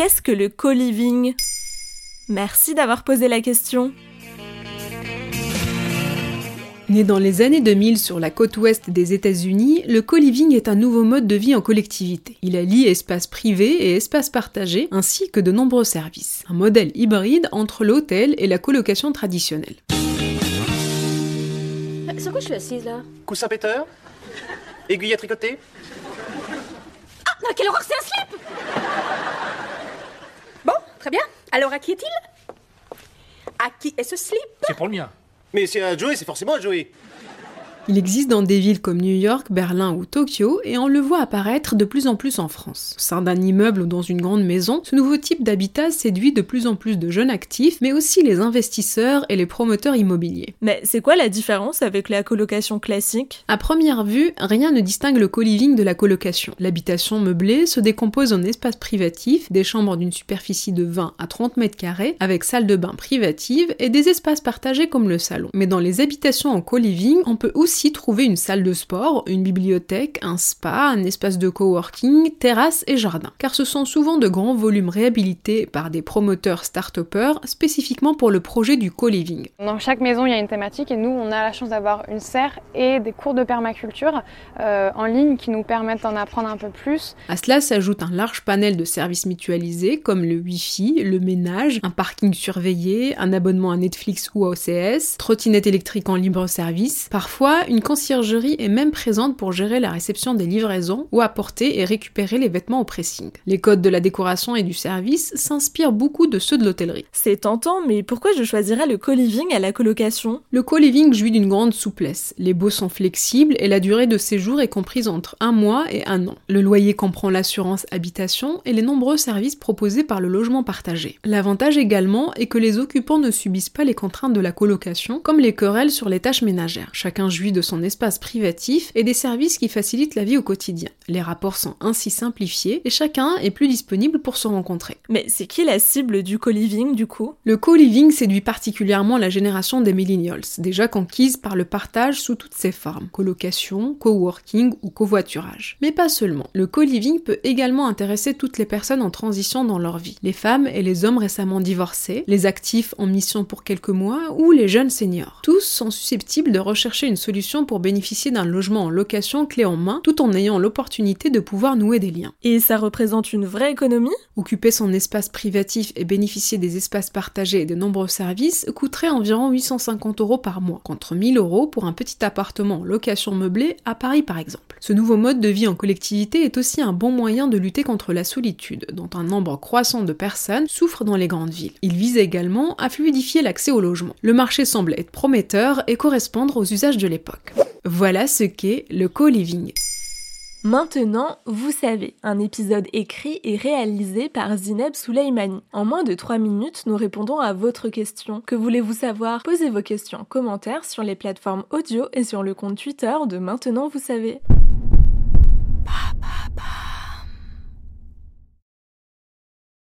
qu'est-ce que le co-living? Merci d'avoir posé la question. Né dans les années 2000 sur la côte ouest des États-Unis, le co-living est un nouveau mode de vie en collectivité. Il allie espace privé et espace partagé, ainsi que de nombreux services. Un modèle hybride entre l'hôtel et la colocation traditionnelle. Sur quoi je suis assise là? Coussin péteur Aiguille à tricoter? Ah, non, quelle horreur, c'est un slip. Alors, à qui est-il? À qui? Est ce slip? C'est pour le mien. Mais c'est à Joey, c'est forcément à Joey. Il existe dans des villes comme New York, Berlin ou Tokyo et on le voit apparaître de plus en plus en France. Au sein d'un immeuble ou dans une grande maison, ce nouveau type d'habitat séduit de plus en plus de jeunes actifs, mais aussi les investisseurs et les promoteurs immobiliers. Mais c'est quoi la différence avec la colocation classique? À première vue, rien ne distingue le co-living de la colocation. L'habitation meublée se décompose en espaces privatifs, des chambres d'une superficie de 20 à 30 mètres carrés, avec salle de bain privative et des espaces partagés comme le salon. Mais dans les habitations en co-living, on peut aussi trouver une salle de sport, une bibliothèque, un spa, un espace de coworking, terrasse et jardin. Car ce sont souvent de grands volumes réhabilités par des promoteurs start-upers spécifiquement pour le projet du co-living. Dans chaque maison, il y a une thématique et nous, on a la chance d'avoir une serre et des cours de permaculture euh, en ligne qui nous permettent d'en apprendre un peu plus. À cela s'ajoute un large panel de services mutualisés comme le Wi-Fi, le ménage, un parking surveillé, un abonnement à Netflix ou à OCS, trottinette électrique en libre service, parfois une conciergerie est même présente pour gérer la réception des livraisons ou apporter et récupérer les vêtements au pressing. Les codes de la décoration et du service s'inspirent beaucoup de ceux de l'hôtellerie. C'est tentant, mais pourquoi je choisirais le co-living à la colocation? Le co-living jouit d'une grande souplesse. Les baux sont flexibles et la durée de séjour est comprise entre un mois et un an. Le loyer comprend l'assurance habitation et les nombreux services proposés par le logement partagé. L'avantage également est que les occupants ne subissent pas les contraintes de la colocation, comme les querelles sur les tâches ménagères. Chacun jouit de son espace privatif et des services qui facilitent la vie au quotidien. Les rapports sont ainsi simplifiés et chacun est plus disponible pour se rencontrer. Mais c'est qui la cible du co-living du coup? Le co-living séduit particulièrement la génération des millennials, déjà conquise par le partage sous toutes ses formes, colocation, coworking ou covoiturage. Mais pas seulement. Le co-living peut également intéresser toutes les personnes en transition dans leur vie, les femmes et les hommes récemment divorcés, les actifs en mission pour quelques mois ou les jeunes seniors. Tous sont susceptibles de rechercher une solution pour bénéficier d'un logement en location clé en main tout en ayant l'opportunité de pouvoir nouer des liens. Et ça représente une vraie économie? Occuper son espace privatif et bénéficier des espaces partagés et de nombreux services coûterait environ 850 euros par mois, contre 1000 euros pour un petit appartement en location meublée à Paris par exemple. Ce nouveau mode de vie en collectivité est aussi un bon moyen de lutter contre la solitude, dont un nombre croissant de personnes souffrent dans les grandes villes. Il vise également à fluidifier l'accès au logement. Le marché semble être prometteur et correspondre aux usages de l'époque. Voilà ce qu'est le co-living. Maintenant, vous savez, un épisode écrit et réalisé par Zineb Souleimani. En moins de 3 minutes, nous répondons à votre question. Que voulez-vous savoir? Posez vos questions en commentaire sur les plateformes audio et sur le compte Twitter de Maintenant, vous savez.